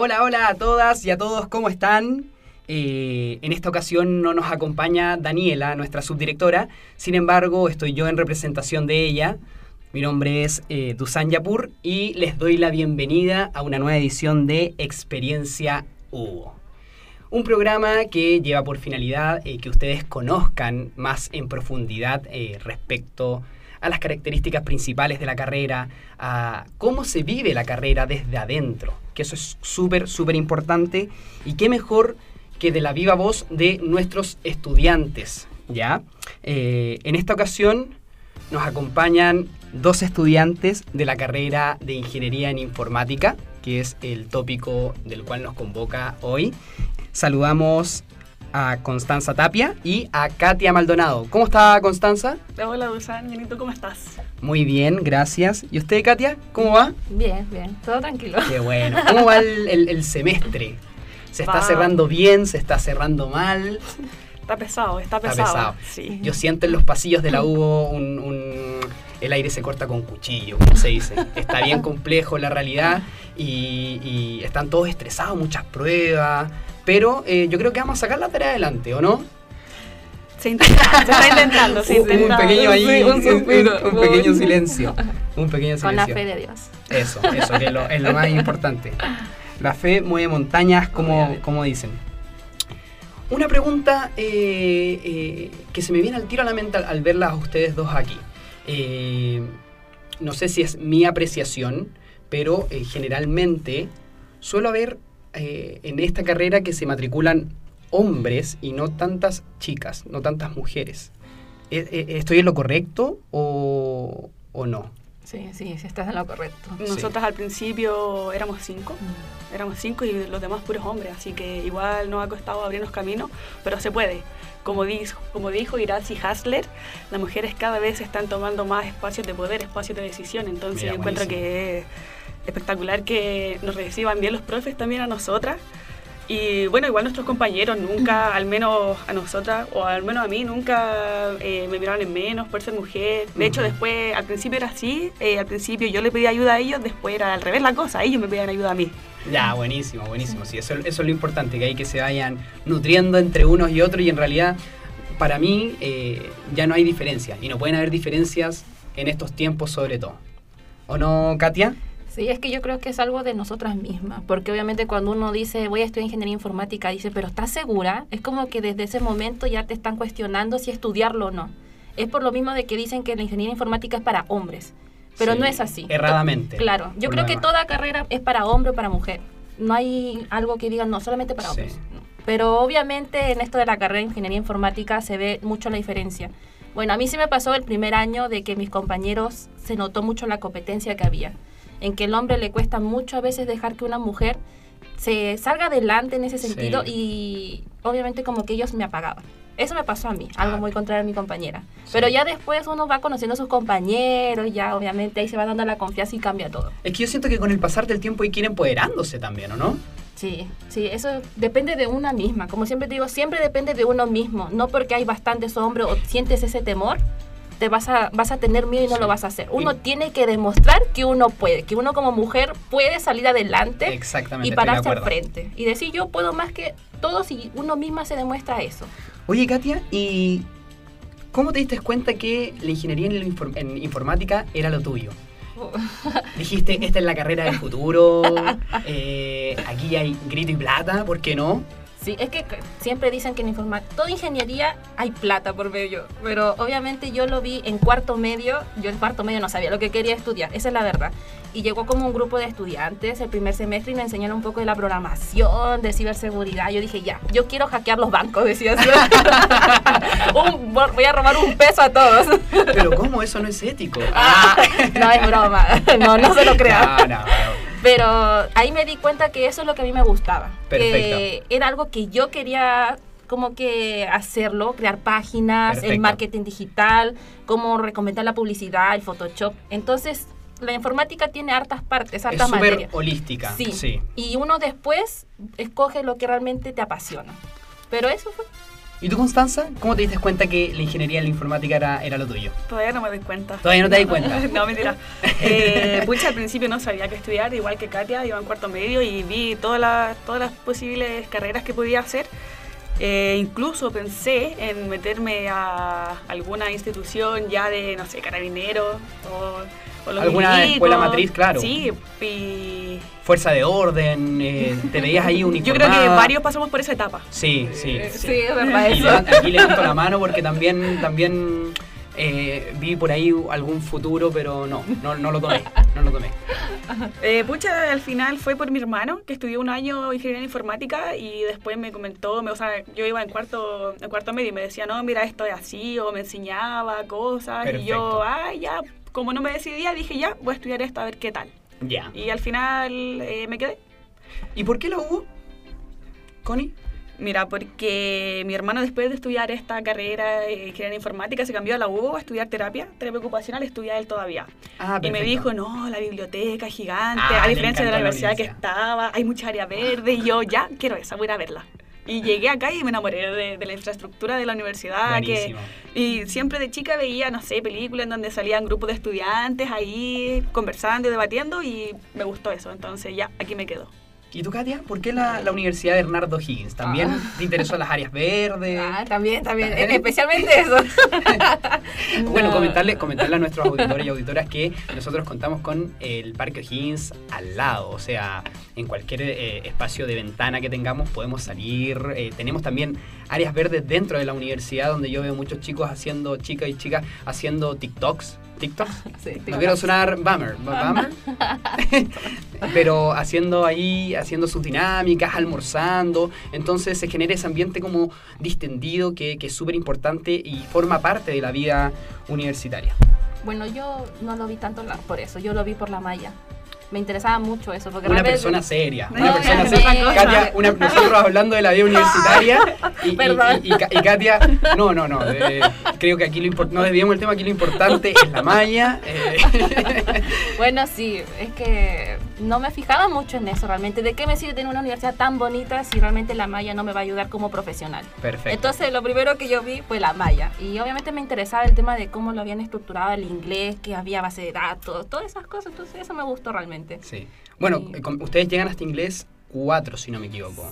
Hola, hola a todas y a todos, ¿cómo están? Eh, en esta ocasión no nos acompaña Daniela, nuestra subdirectora, sin embargo estoy yo en representación de ella. Mi nombre es eh, Dusan Yapur y les doy la bienvenida a una nueva edición de Experiencia Hugo. Un programa que lleva por finalidad eh, que ustedes conozcan más en profundidad respecto a las características principales de la carrera, a cómo se vive la carrera desde adentro, que eso es súper, súper importante y qué mejor que de la viva voz de nuestros estudiantes, ¿ya? Eh, en esta ocasión nos acompañan dos estudiantes de la carrera de Ingeniería en Informática, que es el tópico del cual nos convoca hoy. Saludamos a Constanza Tapia y a Katia Maldonado. ¿Cómo está Constanza? Hola, Dusan. Bien, ¿y tú cómo estás? Muy bien, gracias. ¿Y usted, Katia? ¿Cómo va? Bien, bien. Todo tranquilo. Qué bueno. ¿Cómo va el, el- el semestre? ¿Se está Va. cerrando bien? ¿Se está cerrando mal? Está pesado, está Está pesado. pesado. Sí. Yo siento en los pasillos de la UBO un, un- el aire se corta con cuchillo, como se dice. Está bien complejo la realidad y, y están todos estresados, muchas pruebas. Pero eh, yo creo que vamos a sacar la tarea adelante, ¿o no? Se, intenta- se está intentando, se Un- un pequeño ahí, un un, suspiro. un pequeño silencio. Un pequeño Con la silencio. fe de Dios. Eso, eso que es lo, es lo más importante. La fe mueve montañas, como, como dicen. Una pregunta eh, eh, que se me viene al tiro a la mente al, al verlas a ustedes dos aquí. Eh, no sé si es mi apreciación, pero generalmente suelo ver eh, en esta carrera que se matriculan hombres y no tantas chicas, no tantas mujeres. Eh, eh, ¿Estoy en lo correcto o, o no? Sí, sí, sí, estás en lo correcto. Nosotros al principio éramos cinco, éramos cinco y los demás puros hombres, así que igual nos ha costado abrirnos camino, pero se puede. Como dijo, como dijo Irazi Hasler, las mujeres cada vez están tomando más espacios de poder, espacios de decisión, entonces Mira, yo encuentro que espectacular que nos reciban bien los profes también a nosotras. Y bueno, igual nuestros compañeros nunca, al menos a nosotras, o al menos a mí, nunca eh, me miraron en menos por ser mujer. De hecho, después, al principio era así, eh, al principio yo le pedía ayuda a ellos, después era al revés la cosa, ellos me pedían ayuda a mí. Ya, buenísimo, buenísimo. Sí, eso, eso es lo importante, que hay que se vayan nutriendo entre unos y otros y en realidad para mí eh, ya no hay diferencias y no pueden haber diferencias en estos tiempos sobre todo. ¿O no, Katia? Sí, es que yo creo que es algo de nosotras mismas, porque obviamente cuando uno dice voy a estudiar ingeniería informática, dice, pero ¿estás segura? Es como que desde ese momento ya te están cuestionando si estudiarlo o no. Es por lo mismo de que dicen que la ingeniería informática es para hombres, pero Sí, no es así. Erradamente. Claro, yo creo que toda carrera es para hombre o para mujer. No hay algo que digan, no, solamente para Sí. hombres. No. Pero obviamente en esto de la carrera de ingeniería informática se ve mucho la diferencia. Bueno, a mí sí me pasó el primer año de que mis compañeros se notó mucho la competencia que había. En que el hombre le cuesta mucho a veces dejar que una mujer se salga adelante en ese Sí. sentido y obviamente como que ellos me apagaban. Eso me pasó a mí, algo Ah. muy contrario a mi compañera. Sí. Pero ya después uno va conociendo a sus compañeros, ya obviamente ahí se va dando la confianza y cambia todo. Es que yo siento que con el pasar del tiempo hay que ir empoderándose también, ¿o no? Sí, sí, eso depende de una misma. Como siempre te digo, siempre depende de uno mismo. No porque hay bastantes hombres o sientes ese temor, te vas a, vas a tener miedo y no Sí. lo vas a hacer. Uno tiene que demostrar que uno puede, que uno como mujer puede salir adelante Exactamente. y pararse al frente. Y decir, yo puedo más que todos y uno misma se demuestra eso. Oye, Katia, ¿y cómo te diste cuenta que la ingeniería en, la infor- en informática era lo tuyo? Dijiste, esta es la carrera del futuro, eh, aquí hay grito y plata, ¿por qué no? Sí, es que siempre dicen que en informática, toda ingeniería hay plata por medio, pero obviamente yo lo vi en cuarto medio, yo en cuarto medio no sabía lo que quería estudiar, esa es la verdad. Y llegó como un grupo de estudiantes el primer semestre y me enseñaron un poco de la programación, de ciberseguridad. Yo dije, ya, yo quiero hackear los bancos, decía. Un- voy a robar un peso a todos. Pero ¿cómo eso no es ético? no, es broma, no, no se lo crean. No, no, no. Pero ahí me di cuenta que eso es lo que a mí me gustaba. Que Perfecto. era algo que yo quería como que hacerlo, crear páginas, el marketing digital, cómo recomendar la publicidad, el Photoshop. Entonces, la informática tiene hartas partes, Es hartas súper materias. holística. Sí. sí. Y uno después escoge lo que realmente te apasiona. Pero eso fue. ¿Y tú, Constanza? ¿Cómo te diste cuenta que la ingeniería y la informática era, era lo tuyo? Todavía no me doy cuenta. Todavía no te das cuenta. no, mentira. Eh, pucha, al principio no sabía qué estudiar, igual que Katia, iba en cuarto medio y vi todas las, todas las posibles carreras que podía hacer. Eh, incluso pensé en meterme a alguna institución ya de, no sé, carabineros o, Alguna milicos. escuela matriz, claro. Sí, y Fuerza de orden, eh, te veías ahí yo uniformada. creo que varios pasamos por esa etapa. Sí, sí. Sí, es verdad Y eso. aquí levanto la mano porque también, también eh, vi por ahí algún futuro, pero no, no, no lo tomé. No lo tomé. Eh, pucha, al final fue por mi hermano, que estudió un año ingeniería informática y después me comentó, me, o sea, yo iba en cuarto, en cuarto medio y me decía, no, mira, esto es así, o me enseñaba cosas, y yo, ah, ya, como no me decidía, dije, ya, voy a estudiar esto a ver qué tal. Ya. Y al final eh, me quedé. ¿Y por qué la hubo? Connie. Mira, porque mi hermano después de estudiar esta carrera de ingeniería informática se cambió a la UBO a estudiar terapia, terapia ocupacional, estudia él todavía. Ah, Y me dijo, no, la biblioteca es gigante, Ah, a diferencia de la universidad que estaba, hay mucha área verde, y yo ya quiero esa, voy a ir a verla. Y llegué acá y me enamoré de, de la infraestructura de la universidad. Que, y siempre de chica veía, no sé, películas en donde salían grupos de estudiantes ahí conversando y debatiendo y me gustó eso. Entonces ya, aquí me quedo. ¿Y tú, Katia? ¿Por qué la, la Universidad de Bernardo Higgins? ¿También te interesó las áreas verdes? Ah, también, también. Especialmente eso. Bueno, No. comentarle, comentarle a nuestros auditores y auditoras que nosotros contamos con el Parque O'Higgins al lado, o sea, en cualquier eh, espacio de ventana que tengamos podemos salir. eh, tenemos también áreas verdes dentro de la universidad donde yo veo muchos chicos haciendo, chicas y chicas haciendo TikToks. TikToks. Sí, No quiero sonar bummer, bummer. pero haciendo ahí, haciendo sus dinámicas, almorzando. Entonces se genera ese ambiente como distendido que, que es súper importante y forma parte de la vida universitaria. Bueno, yo no lo vi tanto por eso, yo lo vi por la malla. Me interesaba mucho eso, porque Una persona seria, una persona seria. Katia, una- nosotros hablando de la vida universitaria y, y- Katia, no, no, no, eh, creo que aquí lo impor- no desviemos el tema, aquí lo importante es la malla. eh, Bueno, sí, es que no me fijaba mucho en eso realmente. ¿De qué me sirve tener una universidad tan bonita si realmente la malla no me va a ayudar como profesional? Perfecto. Entonces, lo primero que yo vi fue la malla. Y obviamente me interesaba el tema de cómo lo habían estructurado el inglés, que había base de datos, todas esas cosas. Entonces, eso me gustó realmente. Sí. Bueno, Sí. eh, con- ustedes llegan hasta inglés 4, si no me equivoco.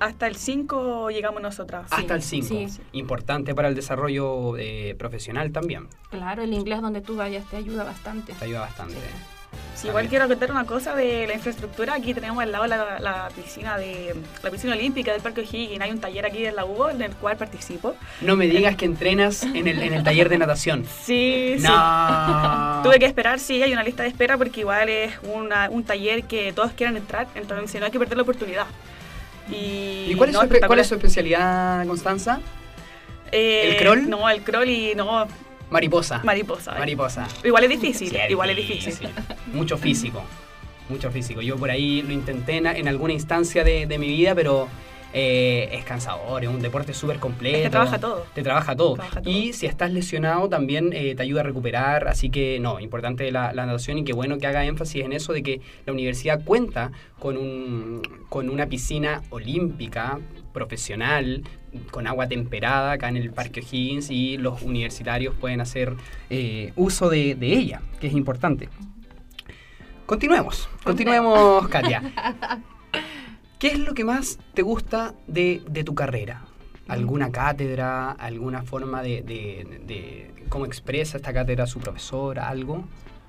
Hasta el 5 llegamos nosotras. Hasta el 5. sí, sí. Importante para el desarrollo eh, profesional también. Claro, el inglés donde tú vayas te ayuda bastante. Te ayuda bastante. Sí, igual quiero contar una cosa de la infraestructura. Aquí tenemos al lado la, la piscina de la piscina olímpica del Parque O'Higgins. Hay un taller aquí en la UBO en el cual participo. No me digas que entrenas en el, en el taller de natación. Sí, sí. No. Tuve que esperar, sí, hay una lista de espera porque igual es una- un taller que todos quieran entrar, entonces no hay que perder la oportunidad. ¿Y, ¿Y cuál es, no, su, cuál es su especialidad, Constanza? Eh, el crawl? No, el crawl y no, Mariposa. mariposa. Mariposa. Igual es difícil, Sí, igual es difícil. Mucho físico. Mucho físico. Yo por ahí lo intenté en, en alguna instancia de, de mi vida, pero eh, es cansador, es un deporte súper completo. Es que trabaja todo. Te trabaja todo. Trabaja todo. Y si estás lesionado también eh, te ayuda a recuperar. Así que no, importante la, la natación y qué bueno que haga énfasis en eso de que la universidad cuenta con, un, con una piscina olímpica profesional con agua temperada acá en el Parque O'Higgins y los universitarios pueden hacer eh, uso de, de ella, que es importante. Continuemos, continuemos, Katia. ¿Qué es lo que más te gusta de, de tu carrera? ¿Alguna cátedra? ¿Alguna forma de, de- cómo expresa esta cátedra su profesora? ¿Algo?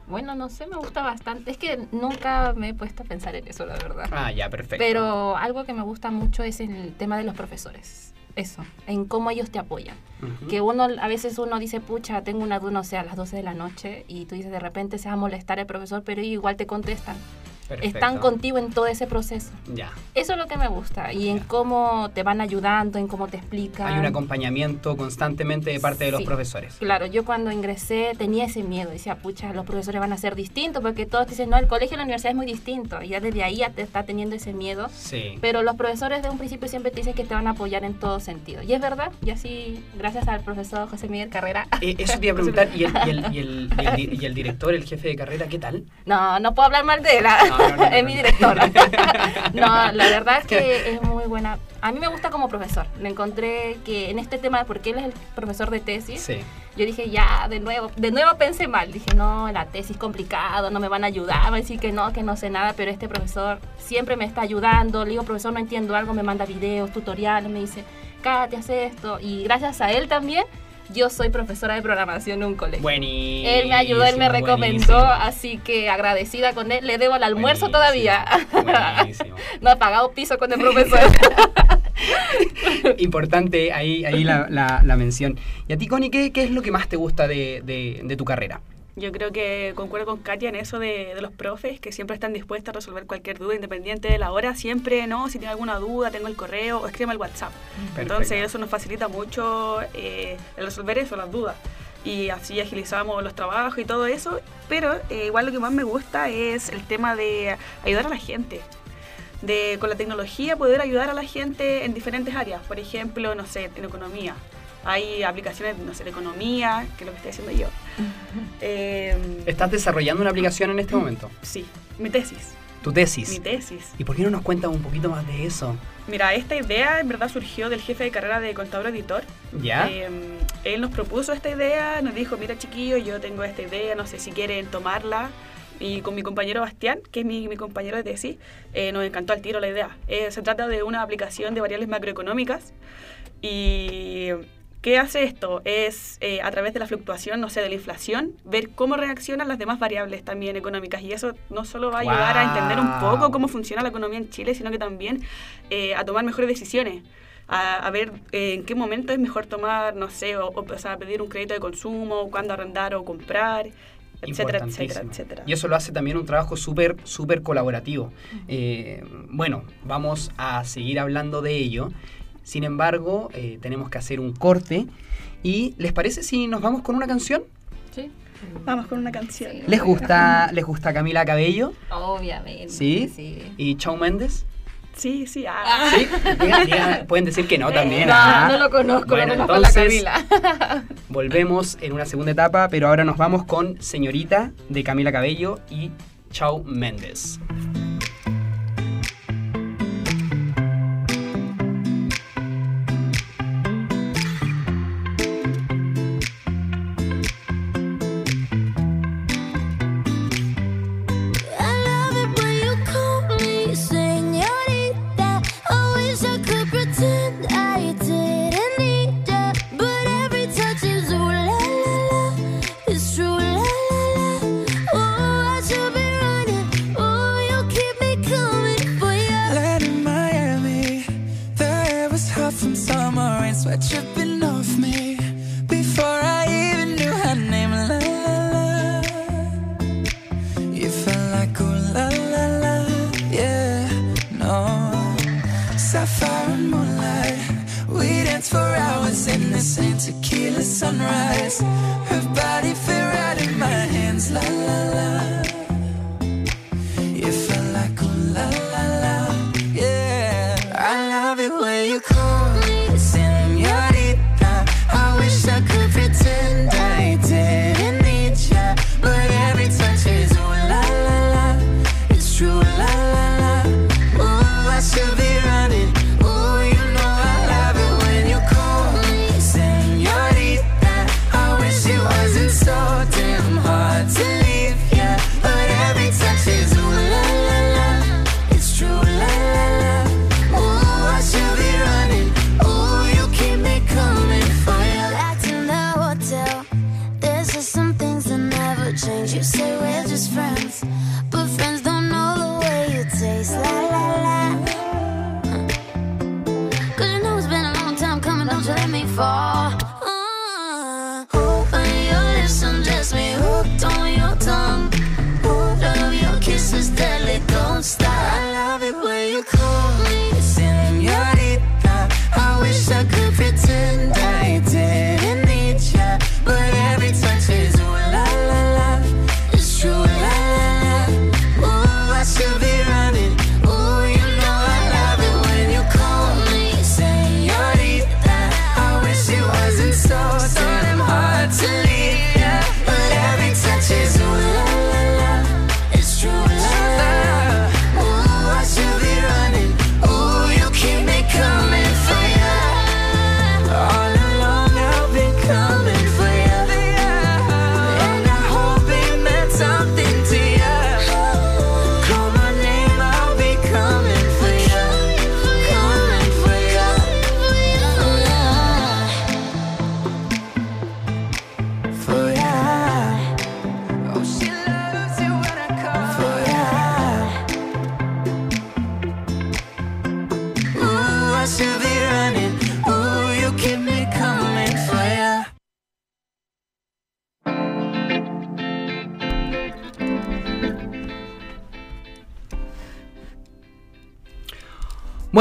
Bueno, no sé, me gusta bastante. Es que nunca me he puesto a pensar en eso, la verdad. Ah, ya, perfecto. Pero algo que me gusta mucho es el tema de los profesores. Eso, en cómo ellos te apoyan. Que uno, a veces uno dice, pucha, tengo una duda, no sé, a las 12 de la noche, y tú dices, de repente se va a molestar el profesor, pero ellos igual te contestan. Perfecto. están contigo en todo ese proceso. Ya. Eso es lo que me gusta y en Ya. cómo te van ayudando, en cómo te explican. Hay un acompañamiento constantemente de parte de los Sí. profesores. Claro, yo cuando ingresé tenía ese miedo, decía, pucha, los profesores van a ser distintos, porque todos dicen, no, el colegio y la universidad es muy distinto, y ya desde ahí ya te está teniendo ese miedo. Sí. Pero los profesores de un principio siempre te dicen que te van a apoyar en todo sentido. Y es verdad, y así, gracias al profesor José Miguel Carrera. Eh, eso te iba a preguntar, ¿y el, y, el, y, el, y el di- y el director, el jefe de carrera, qué tal? No, no puedo hablar mal de él, ¿ah? No, es mi directora. no, la verdad es que es muy buena. A mí me gusta como profesor. Le encontré que en este tema, porque él es el profesor de tesis, Sí. Yo dije, ya, de nuevo, de nuevo pensé mal. Dije, no, la tesis complicado, no me van a ayudar, va a decir que no, que no sé nada, pero este profesor siempre me está ayudando. Le digo, profesor, no entiendo algo, me manda videos, tutoriales, me dice, Katy, haz esto. Y gracias a él también, yo soy profesora de programación en un colegio. Buenísimo. Él me ayudó, él me recomendó, buenísimo. así que agradecida con él. Le debo el almuerzo Buenísimo, todavía. buenísimo. no he pagado piso con el profesor. Importante ahí, ahí la, la- la mención. ¿Y a ti, Connie, qué, qué es lo que más te gusta de, de- de tu carrera? Yo creo que concuerdo con Katia en eso de, de los profes, que siempre están dispuestos a resolver cualquier duda independiente de la hora. Siempre, no, si tiene alguna duda, tengo el correo o escríbeme al WhatsApp. Entonces Perfecto. eso nos facilita mucho eh, el resolver eso, las dudas. Y así agilizamos los trabajos y todo eso. Pero eh, igual lo que más me gusta es el tema de ayudar a la gente. De con la tecnología poder ayudar a la gente en diferentes áreas. Por ejemplo, no sé, en economía. Hay aplicaciones, no sé, de economía, que es lo que estoy haciendo yo. Eh, ¿Estás desarrollando una aplicación en este momento? sí, mi tesis. Tu tesis. Mi tesis. ¿Y por qué no nos cuentas un poquito más de eso? Mira, esta idea en verdad surgió del jefe de carrera de contador editor. ¿Ya? Eh, él nos propuso esta idea, nos dijo, mira chiquillos, yo tengo esta idea, no sé si quieren tomarla. Y con mi compañero Bastián, que es mi, mi compañero de tesis, eh, nos encantó al tiro la idea. Eh, se trata de una aplicación de variables macroeconómicas. ¿Y qué hace esto? Es eh, a través de la fluctuación, no sé, de la inflación, ver cómo reaccionan las demás variables también económicas. Y eso no solo va a ayudar a entender un poco cómo funciona la economía en Chile, sino que también eh, a tomar mejores decisiones. A, a ver eh, en qué momento es mejor tomar, no sé, o, o, o sea, pedir un crédito de consumo, cuándo arrendar o comprar, etcétera, etcétera, etcétera. Y eso lo hace también un trabajo súper, súper colaborativo. Eh, bueno, vamos a seguir hablando de ello. Sin embargo, eh, tenemos que hacer un corte. ¿Y les parece si nos vamos con una canción? sí. Vamos con una canción. ¿Les gusta, ¿les gusta Camila Cabello Obviamente. ¿Sí? sí. y Shawn Mendes? Sí, sí. ah. ¿Sí? Digan- digan- pueden decir que no también. No, ah. no lo conozco, Bueno, no conozco a la entonces- Camila. Volvemos en una segunda etapa, pero ahora nos vamos con Señorita de Camila Cabello y Shawn Mendes.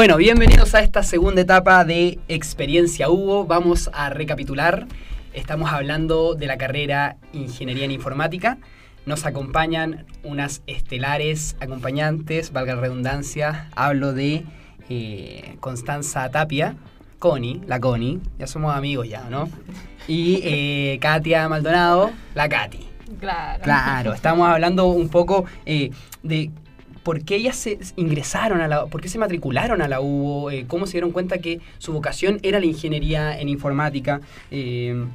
Bueno, bienvenidos a esta segunda etapa de Experiencia Hugo. Vamos a recapitular. Estamos hablando de la carrera Ingeniería en Informática. Nos acompañan unas estelares acompañantes, valga la redundancia. Hablo de eh, Constanza Tapia, Connie, la Connie, ya somos amigos ya, ¿no? Y eh, Katia Maldonado, la Katy. Claro. Claro, estamos hablando un poco eh, de por qué ellas se ingresaron a la, por qué se matricularon a la UBO, eh, cómo se dieron cuenta que su vocación era la ingeniería en informática. eh,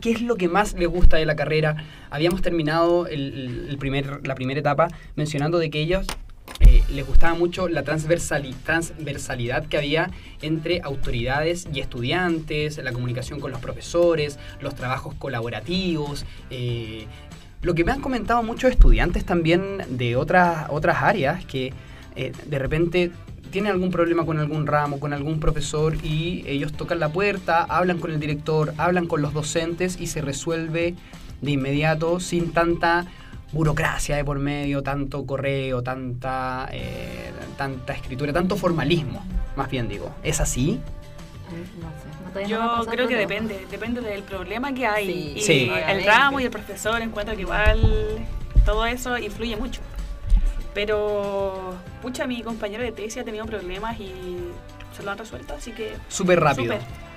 ¿Qué es lo que más les gusta de la carrera? Habíamos terminado el primer, la primera etapa mencionando de que ellos eh, les gustaba mucho la transversali- transversalidad que había entre autoridades y estudiantes, la comunicación con los profesores, los trabajos colaborativos. eh, lo que me han comentado muchos estudiantes también de otras, otras áreas que eh, de repente tienen algún problema con algún ramo, con algún profesor y ellos tocan la puerta, hablan con el director, hablan con los docentes y se resuelve de inmediato sin tanta burocracia de por medio, tanto correo, tanta, eh, tanta escritura, tanto formalismo, más bien digo. ¿Es así? No sé, no, todavía no me ha Yo creo que depende, depende del problema que hay. Sí. y Sí. el ramo y el profesor encuentro que igual todo eso influye mucho. Pero, pucha, mi compañero de tesis ha tenido problemas y se lo han resuelto, así que Súper rápido.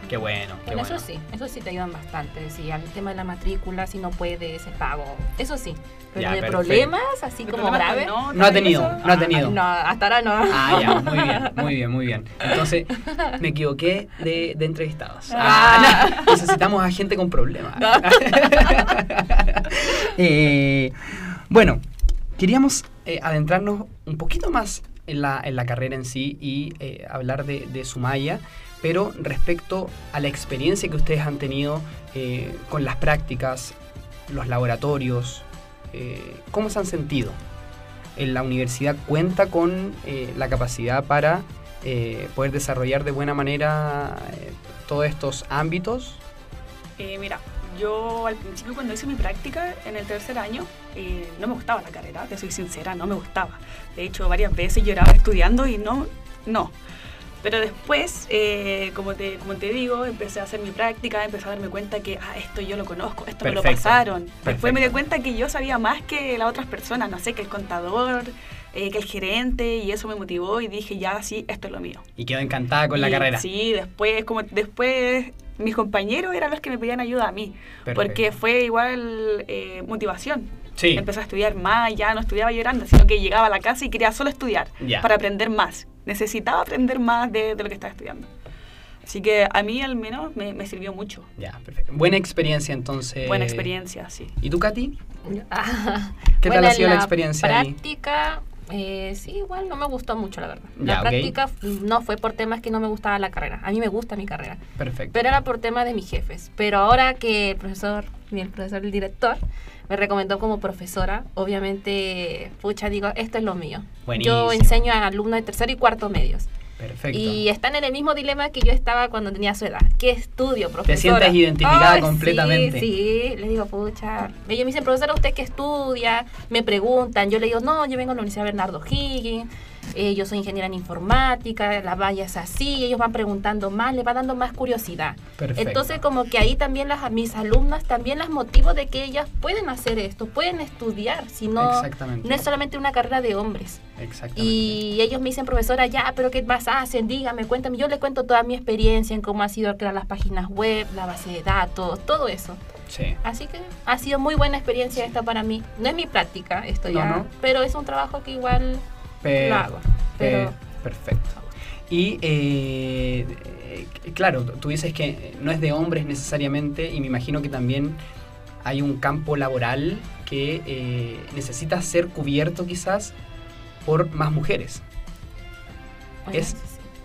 Qué bueno, qué Bueno, bueno. eso sí, eso sí te ayudan bastante. Sí, al tema de la matrícula, si no puedes, el pago, eso sí. Pero Ya, de perfecto. problemas, así ¿de como problemas graves, notas No ha tenido, eso? no ha tenido. no, hasta ahora no. Ah, ya, muy bien, muy bien, muy bien. Entonces, me equivoqué de, de entrevistados. Ah. Ah, no, necesitamos a gente con problemas. Eh, bueno, queríamos eh, adentrarnos un poquito más en la, en la carrera en sí y eh, hablar de, de Sumaya, pero respecto a la experiencia que ustedes han tenido eh, con las prácticas, los laboratorios, eh, ¿cómo se han sentido? en la universidad cuenta con eh, la capacidad para eh, poder desarrollar de buena manera todos estos ámbitos. Mira, yo al principio cuando hice mi práctica en el tercer año, no me gustaba la carrera, te soy sincera, no me gustaba. De hecho, varias veces lloraba estudiando y no, no. Pero después, eh, como, te, como te digo, empecé a hacer mi práctica, empecé a darme cuenta que, ah, esto yo lo conozco, esto me lo pasaron. Después me di cuenta que yo sabía más que las otras personas, no sé, que el contador, eh, que el gerente, y eso me motivó y dije, ya, sí, esto es lo mío. Y quedó encantada con la carrera. Sí, después, como después mis compañeros eran los que me pedían ayuda a mí, Perfecto. porque fue igual eh, motivación. Sí. Empecé a estudiar más, ya no estudiaba llorando, sino que llegaba a la casa y quería solo estudiar Ya. para aprender más. Necesitaba aprender más de, de lo que estaba estudiando. Así que a mí al menos me, me sirvió mucho. Ya, perfecto. Buena experiencia entonces. Buena experiencia, sí. ¿Y tú, Katy? ¿Qué tal bueno, ha sido en la experiencia ahí? Eh, sí, igual no me gustó mucho, la verdad. La Ya, práctica no fue por temas que no me gustaba la carrera. A mí me gusta mi carrera. Perfecto. Pero era por temas de mis jefes. Pero ahora que el profesor, ni el profesor, el director, me recomendó como profesora, obviamente, pucha, digo, esto es lo mío. Buenísimo. Yo enseño a alumnos de tercero y cuarto medios. Perfecto. Y están en el mismo dilema que yo estaba cuando tenía su edad. ¿Qué estudio, profesora? sientes identificada Ay, completamente. Sí, sí. Les digo, pucha. Ellos me dicen, profesora, ¿usted qué estudia? Me preguntan. Yo le digo, no, yo vengo a la Universidad Bernardo Higgins. Eh, yo soy ingeniera en informática. La valla es así. Ellos van preguntando más, les va dando más curiosidad. Perfecto. Entonces, como que ahí también las, a mis alumnas también las motivo de que ellas pueden hacer esto, pueden estudiar. Si no, Exactamente. no es solamente una carrera de hombres. Exactamente. Y ellos me dicen, profesora, ya, pero ¿qué más hacen? Dígame, cuéntame. Yo le cuento toda mi experiencia en cómo ha sido crear las páginas web, la base de datos, todo eso. Sí. Así que ha sido muy buena experiencia esta para mí. No es mi práctica, esto No, ya, no. pero es un trabajo que igual Per- lo hago. per- Pero perfecto. Y eh, claro, tú dices que no es de hombres necesariamente y me imagino que también hay un campo laboral que eh, necesita ser cubierto quizás por más mujeres. Es-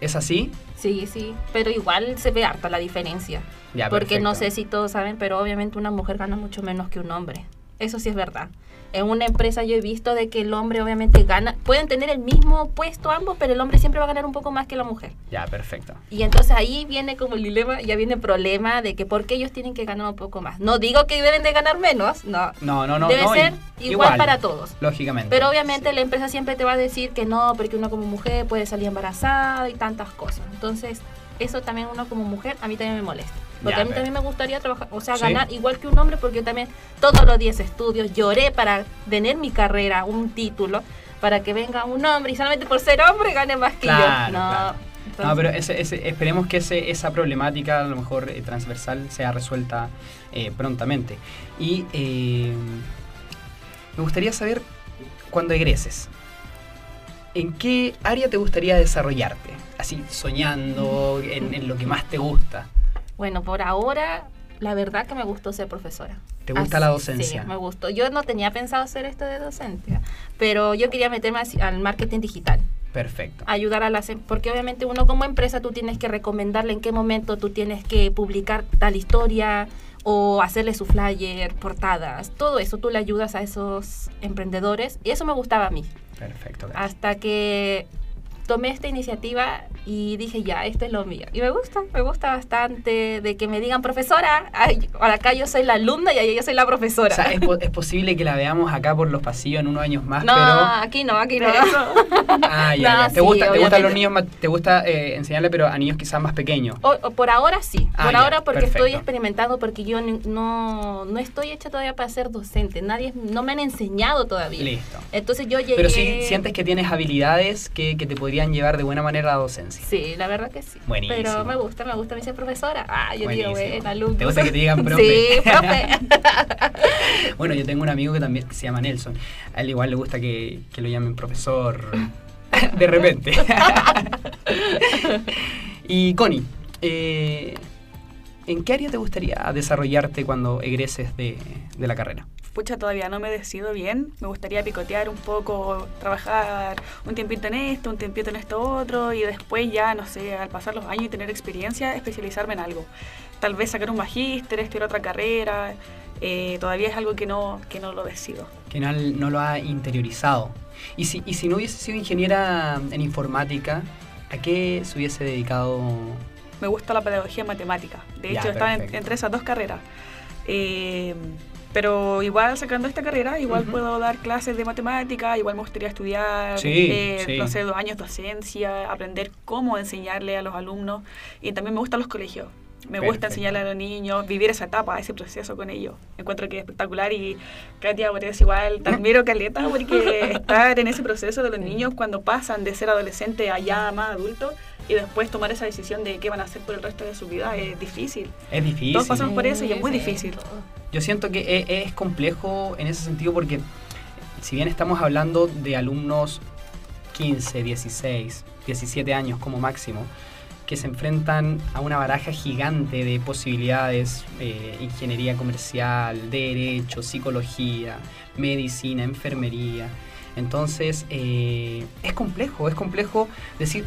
¿Es así? sí. sí, pero igual se ve harta la diferencia. Ya, porque no sé si todos saben, pero obviamente una mujer gana mucho menos que un hombre. Eso sí es verdad. En una empresa yo he visto de que el hombre obviamente gana, pueden tener el mismo puesto ambos, pero el hombre siempre va a ganar un poco más que la mujer. Ya, perfecto. Y entonces ahí viene como el dilema, ya viene el problema de que por qué ellos tienen que ganar un poco más. No digo que deben de ganar menos, no. No, no, no. Debe no, ser igual, para todos. Lógicamente. Pero obviamente la empresa siempre te va a decir que no, porque uno como mujer puede salir embarazada y tantas cosas. Entonces, eso también uno como mujer, a mí también me molesta. Porque Ya, a mí también me gustaría trabajar, o sea, Sí. ganar igual que un hombre, porque yo también todos los días estudios, lloré para tener mi carrera, un título, para que venga un hombre y solamente por ser hombre gane más que Claro, yo. No, claro. entonces- No, pero ese- ese- esperemos que ese- esa problemática, a lo mejor eh, transversal, sea resuelta eh, prontamente. Y eh, me gustaría saber, cuando egreses, ¿en qué área te gustaría desarrollarte? Así, soñando, en, en lo que más te gusta. Bueno, por ahora, la verdad que me gustó ser profesora. ¿Te gusta Así- la docencia? Sí, me gustó. Yo no tenía pensado hacer esto de docencia, pero yo quería meterme al marketing digital. Perfecto. ayudar a las porque obviamente uno como empresa tú tienes que recomendarle en qué momento tú tienes que publicar tal historia o hacerle su flyer, portadas, todo eso tú le ayudas a esos emprendedores y eso me gustaba a mí. Perfecto. Hasta que tomé esta iniciativa y dije, ya, esto es lo mío. Y me gusta, me gusta bastante de que me digan, profesora, ay, acá yo soy la alumna y ahí yo soy la O profesora. sea, es, po- es posible que la veamos acá por los pasillos en unos años más, no, pero... aquí no, aquí no. Ah, ya, No, ya. ¿Te, sí, gusta, ¿Te gustan los niños más- te gusta eh, enseñarle, pero a niños quizás más pequeños? O- o por ahora sí, Ah, por ya, ahora porque estoy experimentando porque yo no, no estoy hecha todavía para ser docente, nadie no me han enseñado todavía. Listo. Entonces yo llegué Pero sí sientes que tienes habilidades que, que te podrían llevar de buena manera la docencia. Sí, la verdad que sí. Buenísimo. Pero me gusta, me gusta me dice profesora. Ah, yo digo, Buenísimo. bueno, alumno. ¿Te gusta que te digan profe? Sí, profe. Bueno, yo tengo un amigo que también que se llama Nelson. A él igual le gusta que, que lo llamen profesor de repente. y Connie, eh, ¿en qué área te gustaría desarrollarte cuando egreses de, de la carrera? Pucha, todavía no me decido bien. Me gustaría picotear un poco, trabajar un tiempito en esto, un tiempito en esto otro y después ya, no sé, al pasar los años y tener experiencia, especializarme en algo. Tal vez sacar un magíster, estudiar otra carrera. eh, todavía es algo que no, que no lo decido. Que no, no lo ha interiorizado. Y si, y si no hubiese sido ingeniera en informática, ¿a qué se hubiese dedicado? Me gusta la pedagogía matemática. De Ya, hecho, estaba en- perfecto. entre esas dos carreras. Eh, pero igual sacando esta carrera, igual puedo dar clases de matemática, igual me gustaría estudiar, Sí, eh, sí. no sé, dos años docencia, aprender cómo enseñarle a los alumnos. Y también me gustan los colegios. Me gusta enseñarle a los niños, vivir esa etapa, ese proceso con ellos. Encuentro que es espectacular y Katia, por eso igual, te admiro Caleta, porque estar en ese proceso de los niños cuando pasan de ser adolescente a ya más adultos y después tomar esa decisión de qué van a hacer por el resto de su vida es difícil. Es difícil. Todos pasamos por eso y es muy Sí, difícil. Yo siento que e- es, complejo en ese sentido porque si bien estamos hablando de alumnos 15, 16, 17 años como máximo, que se enfrentan a una baraja gigante de posibilidades, eh, ingeniería comercial, derecho, psicología, medicina, enfermería. Entonces, eh, es complejo, es complejo decir,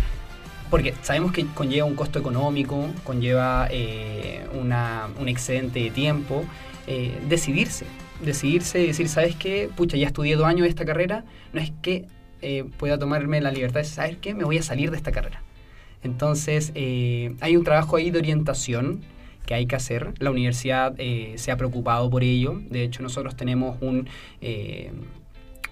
porque sabemos que conlleva un costo económico, conlleva eh, una- un excedente de tiempo, eh, decidirse, decidirse y decir, ¿sabes qué? Pucha, ya estudié dos años de esta carrera, no es que eh, pueda tomarme la libertad de saber qué? Me voy a salir de esta carrera. Entonces, eh, hay un trabajo ahí de orientación que hay que hacer. La universidad eh, se ha preocupado por ello. De hecho, nosotros tenemos un,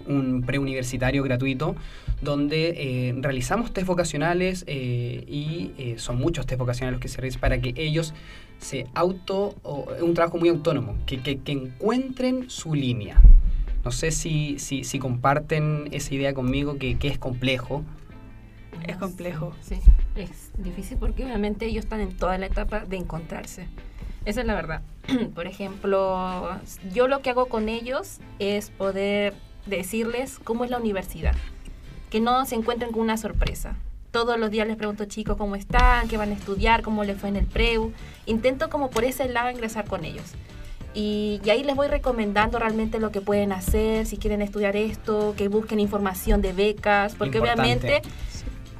un preuniversitario gratuito donde eh, realizamos test vocacionales eh, y eh, son muchos test vocacionales los que se realizan para que ellos se auto, o, es un trabajo muy autónomo, que, que- que encuentren su línea. No sé si, si, si comparten esa idea conmigo, que, que es complejo. Es complejo. Sí, es difícil porque obviamente ellos están en toda la etapa de encontrarse. Esa es la verdad. Por ejemplo, yo lo que hago con ellos es poder decirles cómo es la universidad. Que no se encuentren con una sorpresa. Todos los días les pregunto, chicos, ¿cómo están? ¿Qué van a estudiar? ¿Cómo les fue en el preu? Intento como por ese lado ingresar con ellos. Y, y ahí les voy recomendando realmente lo que pueden hacer, si quieren estudiar esto, que busquen información de becas, porque Importante. obviamente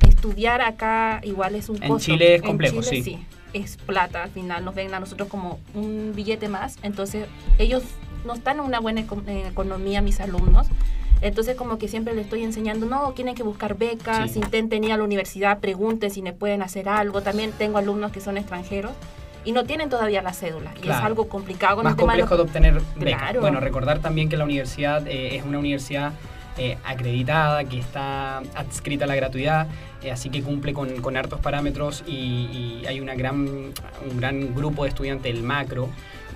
estudiar acá igual es un En costo. Chile es complejo, Chile sí. Es plata, al final nos ven a nosotros como un billete más. Entonces, ellos no están en una buena eh, economía mis alumnos. Entonces como que siempre les estoy enseñando, no, tienen que buscar becas, Sí. intenten ir a la universidad, pregunten si me pueden hacer algo. También tengo alumnos que son extranjeros y no tienen todavía la cédula. Y es Claro. algo complicado con Más el tema complejo de los- obtener becas. Claro. Bueno, recordar también que la universidad eh, es una universidad eh, acreditada, que está adscrita a la gratuidad, eh, así que cumple con, con hartos parámetros y, y hay una gran, un gran grupo de estudiantes, el macro,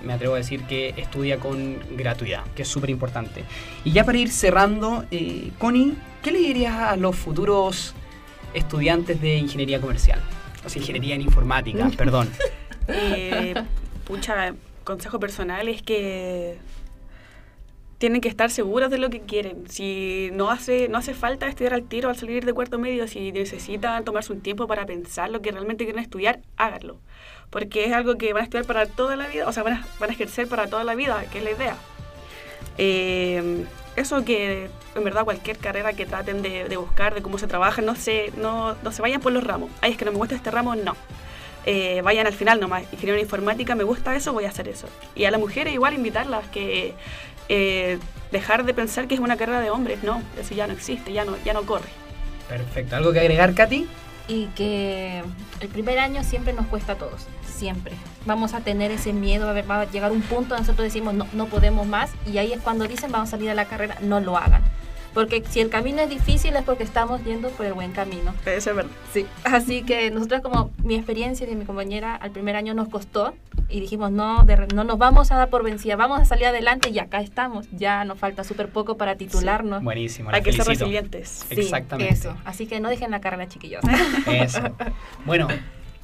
me atrevo a decir que estudia con gratuidad, que es súper importante. Y ya para ir cerrando, eh, Connie, ¿qué le dirías a los futuros estudiantes de ingeniería comercial? O sea, ingeniería en informática, perdón. Eh, pucha, consejo personal es que tienen que estar seguros de lo que quieren. Si no hace, no hace falta estudiar al tiro al salir de cuarto medio, si necesitan tomarse un tiempo para pensar lo que realmente quieren estudiar, háganlo. Porque es algo que van a estudiar para toda la vida, o sea, van a, van a ejercer para toda la vida, que es la idea. Eh, eso que en verdad cualquier carrera que traten de, buscar, de cómo se trabaja, no se, no, no se vayan por los ramos. Ay, es que no me gusta este ramo, no eh, vayan al final nomás. Ingeniería informática, me gusta eso, voy a hacer eso. Y a las mujeres igual invitarlas que eh, dejar de pensar que es una carrera de hombres, no, eso ya no existe, ya no, ya no corre. Perfecto. ¿Algo que agregar, Katy? y que el primer año siempre nos cuesta a todos, siempre. Vamos a tener ese miedo, va a, ver- va a llegar un punto donde nosotros decimos no, no podemos más y ahí es cuando dicen vamos a salir a la carrera, no lo hagan. Porque si el camino es difícil es porque estamos yendo por el buen camino. Eso es verdad. Sí. Así que nosotros como mi experiencia y de mi compañera al primer año nos costó y dijimos no, de no nos vamos a dar por vencida, vamos a salir adelante y acá estamos. Ya nos falta súper poco para titularnos. Buenísimo. Hay que ser felicito. resilientes. Sí, Exactamente. Eso. Así que no dejen la carrera, chiquillos. Eso. Bueno,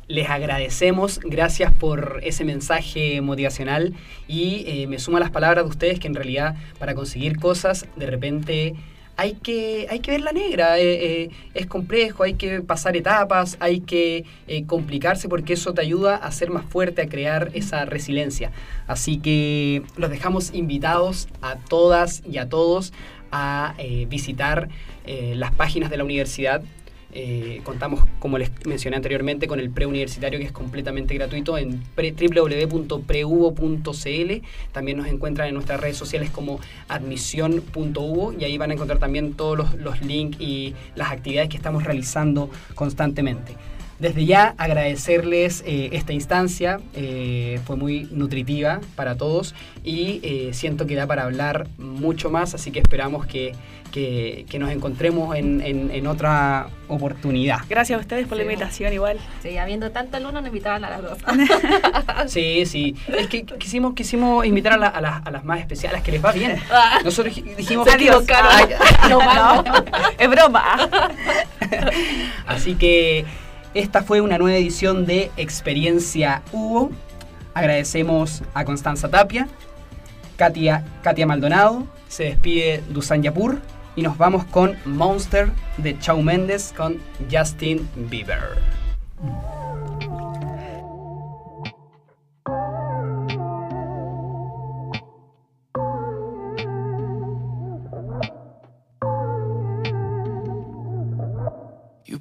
les agradecemos, gracias por ese mensaje motivacional y eh, me suma las palabras de ustedes que en realidad para conseguir cosas de repente hay que, hay que ver la negra, eh, eh, es complejo, hay que pasar etapas, hay que eh, complicarse porque eso te ayuda a ser más fuerte, a crear esa resiliencia. Así que los dejamos invitados a todas y a todos a visitar las páginas de la universidad eh, contamos, como les mencioné anteriormente, con el preuniversitario que es completamente gratuito en pre- www.preuvo.cl. También nos encuentran en nuestras redes sociales como admisión.uvo y ahí van a encontrar también todos los, los links y las actividades que estamos realizando constantemente. Desde ya agradecerles eh, esta instancia, eh, fue muy nutritiva para todos y eh, siento que da para hablar mucho más, así que esperamos que, que- que nos encontremos en, en- en otra oportunidad. Gracias a ustedes por la invitación igual. Sí, habiendo tanto alumno, nos invitaban a las dos. Sí, sí, es que quisimos, quisimos invitar a, la- a las, a las más especiales, que les va bien. Nosotros dij- dijimos Adiós. Ay, No vamos. es broma. Así que esta fue una nueva edición de Experiencia Hugo. Agradecemos a Constanza Tapia, Katia, Katia Maldonado, se despide Dusan Yapur y nos vamos con Monster de Chau Méndez con Justin Bieber.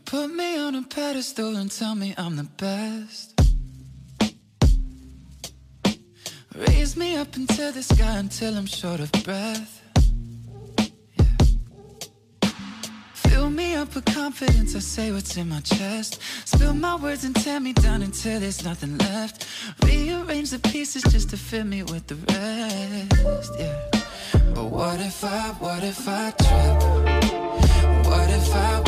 Put me on a pedestal and tell me I'm the best. Raise me up into the sky until I'm short of breath. Fill me up with confidence, I say what's in my chest. Spill my words and tear me down until there's nothing left. Rearrange the pieces just to fill me with the rest. Yeah. But what if I, what if I trip? What if I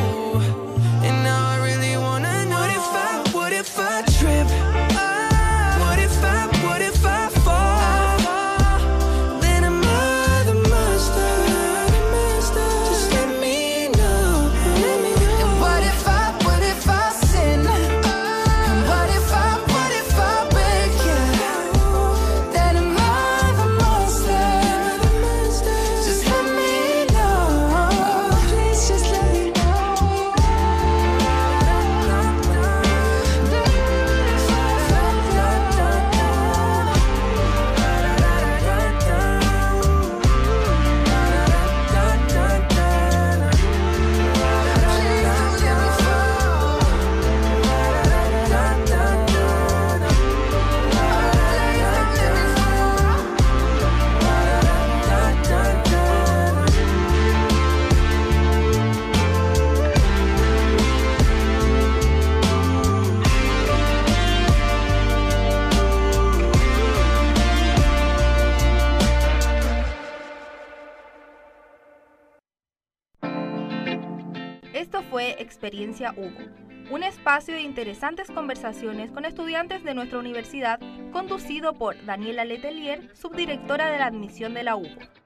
Experiencia Hugo, un espacio de interesantes conversaciones con estudiantes de nuestra universidad, conducido por Daniela Letelier, subdirectora de la admisión de la UBO.